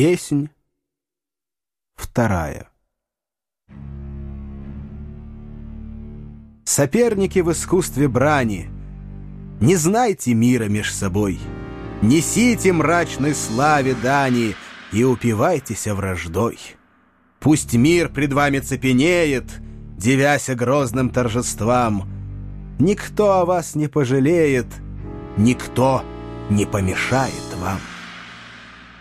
Песнь вторая. Соперники в искусстве брани, Не знайте мира меж собой, Несите мрачной славе дани И упивайтесь враждой. Пусть мир пред вами цепенеет, Девяся грозным торжествам. Никто о вас не пожалеет, Никто не помешает вам.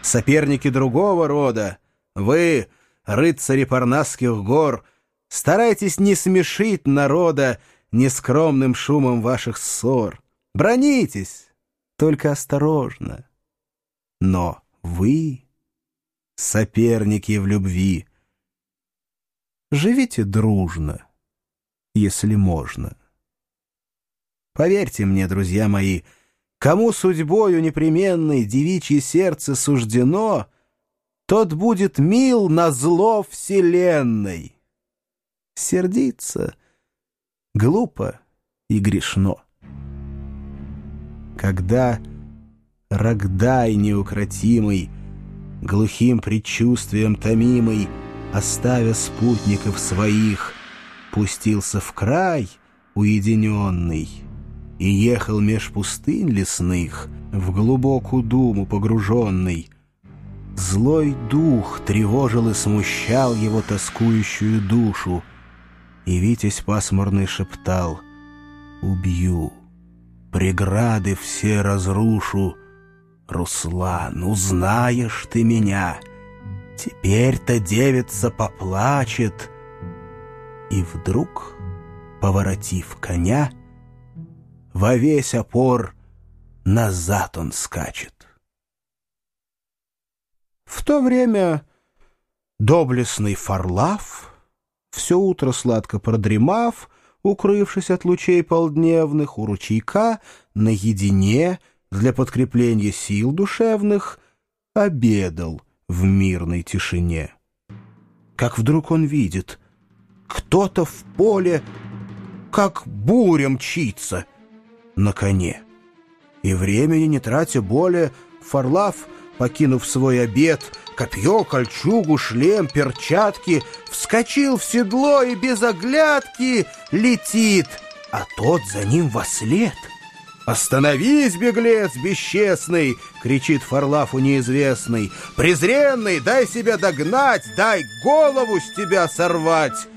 Соперники другого рода, вы, рыцари Парнасских гор, Старайтесь не смешить народа Нескромным шумом ваших ссор. Бронитесь, только осторожно. Но вы, соперники в любви, Живите дружно, если можно. Поверьте мне, друзья мои, Кому судьбою непременной девичье сердце суждено, Тот будет мил на зло вселенной. Сердиться глупо и грешно. Когда Рогдай неукротимый, Глухим предчувствием томимый, Оставя спутников своих, Пустился в край уединенный — и ехал меж пустынь лесных, в глубокую думу погруженный. Злой дух тревожил и смущал его тоскующую душу, и Витязь пасмурный шептал «Убью, преграды все разрушу, Руслан, узнаешь ты меня, теперь-то девица поплачет». И вдруг, поворотив коня, во весь опор назад он скачет. В то время доблестный Фарлав, все утро сладко продремав, укрывшись от лучей полдневных, у ручейка, наедине, для подкрепления сил душевных, обедал в мирной тишине. Как вдруг он видит, кто-то в поле, как буря мчится — на коне. И времени не тратя более, Фарлав, покинув свой обед, копье, кольчугу, шлем, перчатки, вскочил в седло и без оглядки летит, а тот за ним во след. «Остановись, беглец бесчестный!» — кричит Фарлафу неизвестный. «Презренный, дай себя догнать, дай голову с тебя сорвать!»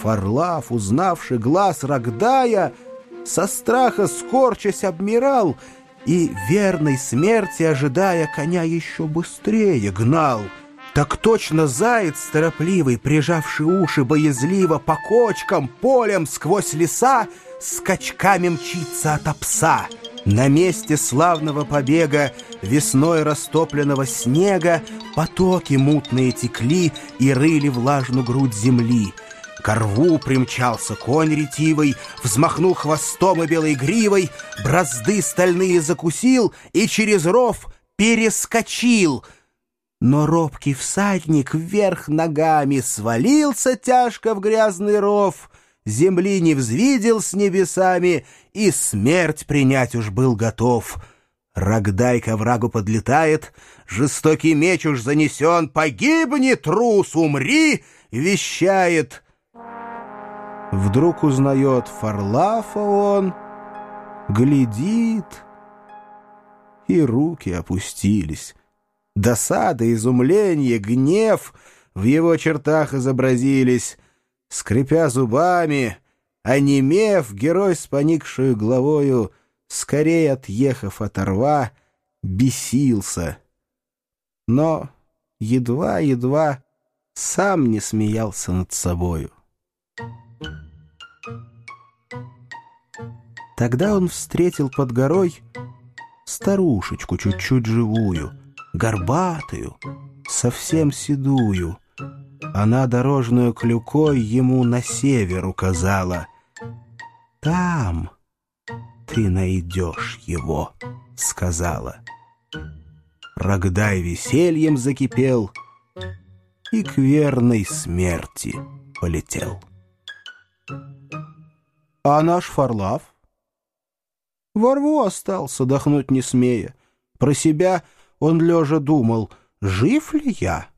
Фарлаф, узнавший глаз Рогдая, со страха скорчась обмирал и, верной смерти ожидая, коня еще быстрее гнал. Так точно заяц торопливый, прижавший уши боязливо по кочкам, полем сквозь леса, скачками мчится от пса. На месте славного побега весной растопленного снега потоки мутные текли и рыли влажную грудь земли — к рву примчался конь ретивый, Взмахнул хвостом и белой гривой, Бразды стальные закусил И через ров перескочил. Но робкий всадник вверх ногами Свалился тяжко в грязный ров, Земли не взвидел с небесами И смерть принять уж был готов. Рогдай к врагу подлетает, Жестокий меч уж занесен, «Погибни, трус, умри!» — вещает — Вдруг узнает Фарлафа он, глядит, и руки опустились. Досада, изумление, гнев в его чертах изобразились. Скрипя зубами, онемев, герой с поникшую головою, скорее отъехав от рва, бесился. Но едва-едва сам не смеялся над собою. Тогда он встретил под горой старушечку чуть-чуть живую, горбатую, совсем седую. Она дорожную клюкой ему на север указала. «Там ты найдешь его», — сказала. Рогдай весельем закипел и к верной смерти полетел. А наш Фарлав? Во рву остался, дохнуть не смея. Про себя он лежа думал, жив ли я?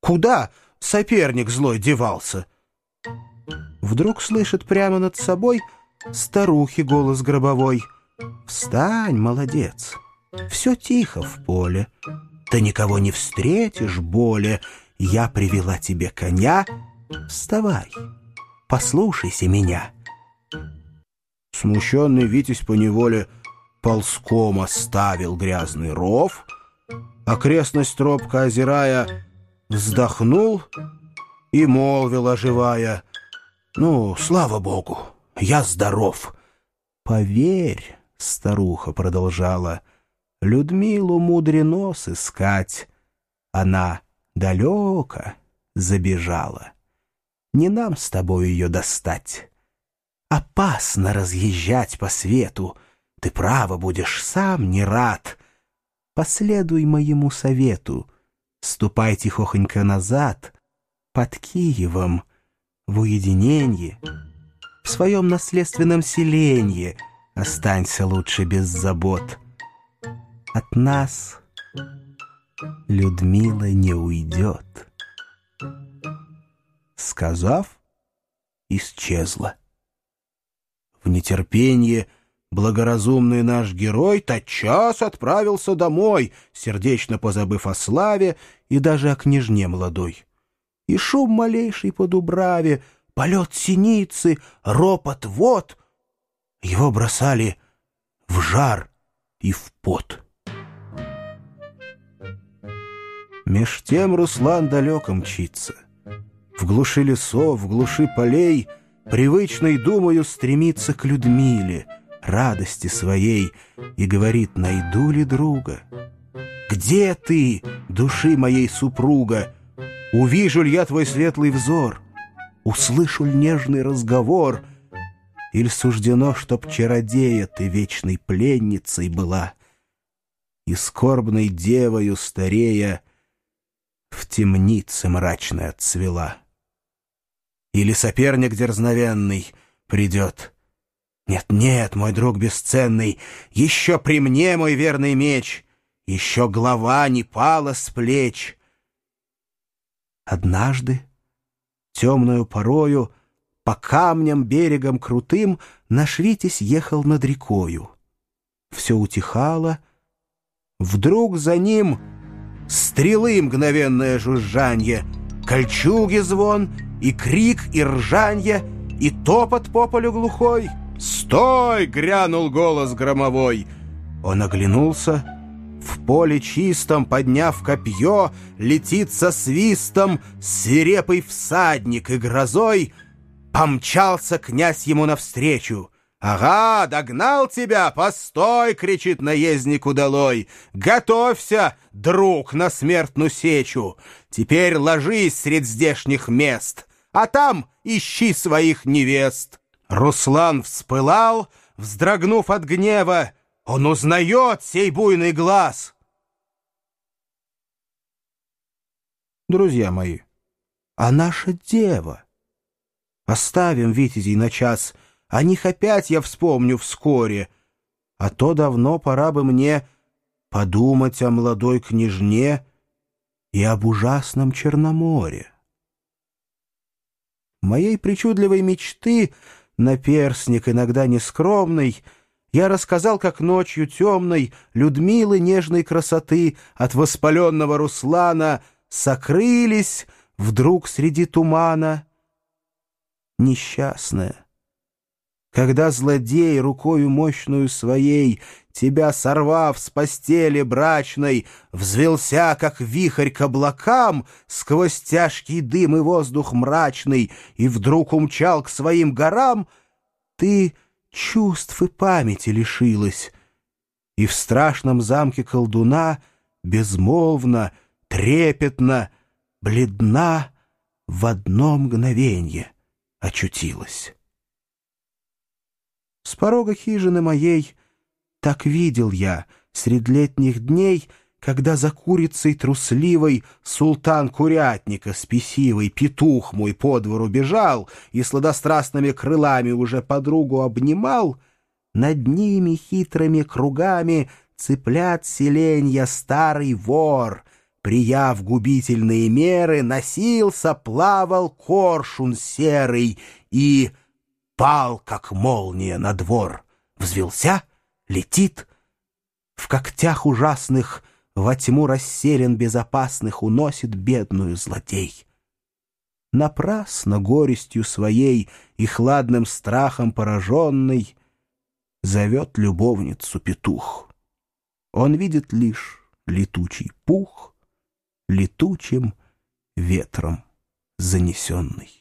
Куда соперник злой девался? Вдруг слышит прямо над собой старухи голос гробовой. «Встань, молодец, все тихо в поле, ты никого не встретишь более, я привела тебе коня, вставай, послушайся меня». Смущенный Витязь поневоле ползком оставил грязный ров, окрестность робко озирая, вздохнул и молвил, оживая, «Ну, слава богу, я здоров». «Поверь», — старуха продолжала, — «Людмилу мудрено сыскать. Она далеко забежала. Не нам с тобой ее достать. Опасно разъезжать по свету, ты право будешь сам не рад. Последуй моему совету, ступай тихохонько назад, под Киевом, в уединенье, в своем наследственном селенье останься лучше без забот. От нас Людмила не уйдет. Сказав, исчезла. В нетерпении благоразумный наш герой тотчас отправился домой, сердечно позабыв о славе и даже о княжне молодой. И шум малейший по дубраве, полет синицы, ропот вод его бросали в жар и в пот. Меж тем Руслан далеко мчится. В глуши лесов, в глуши полей — привычной думаю стремится к Людмиле, радости своей, и говорит, найду ли друга? Где ты, души моей супруга? Увижу ли я твой светлый взор? Услышу ли нежный разговор? Или суждено, чтоб чародея ты вечной пленницей была? И скорбной девою старея в темнице мрачной отцвела. Или соперник дерзновенный придет. Нет-нет, мой друг бесценный, еще при мне мой верный меч, еще голова не пала с плеч. Однажды, темную порою, по камням берегом крутым наш Витязь ехал над рекою. Все утихало, вдруг за ним стрелы мгновенное жужжанье, кольчуги звон — и крик, и ржанье, и топот по полю глухой. «Стой!» — грянул голос громовой. Он оглянулся. В поле чистом, подняв копье, летит со свистом свирепый всадник и грозой. Помчался князь ему навстречу. «Ага, догнал тебя! Постой!» — кричит наездник удалой. «Готовься, друг, на смертную сечу! Теперь ложись средь здешних мест!» а там ищи своих невест. Руслан вспылал, вздрогнув от гнева. Он узнает сей буйный глаз. Друзья мои, а наша дева? Оставим Витязей на час, о них опять я вспомню вскоре, а то давно пора бы мне подумать о молодой княжне и об ужасном Черноморе моей причудливой мечты, наперсник иногда нескромный, я рассказал, как ночью темной Людмилы нежной красоты от воспаленного Руслана сокрылись вдруг среди тумана. Несчастная, когда злодей рукою мощную своей, Тебя сорвав с постели брачной, Взвелся, как вихрь к облакам, Сквозь тяжкий дым и воздух мрачный, И вдруг умчал к своим горам, Ты чувств и памяти лишилась, И в страшном замке колдуна Безмолвно, трепетно, бледна В одно мгновенье очутилась. С порога хижины моей так видел я сред летних дней, когда за курицей трусливой султан курятника спесивый, петух мой по двору бежал и сладострастными крылами уже подругу обнимал, над ними хитрыми кругами цыплят селенья старый вор, прияв губительные меры, носился, плавал коршун серый и пал, как молния на двор. Взвелся, летит, в когтях ужасных во тьму расселен безопасных уносит бедную злодей. Напрасно горестью своей и хладным страхом пораженный зовет любовницу петух. Он видит лишь летучий пух, летучим ветром занесенный.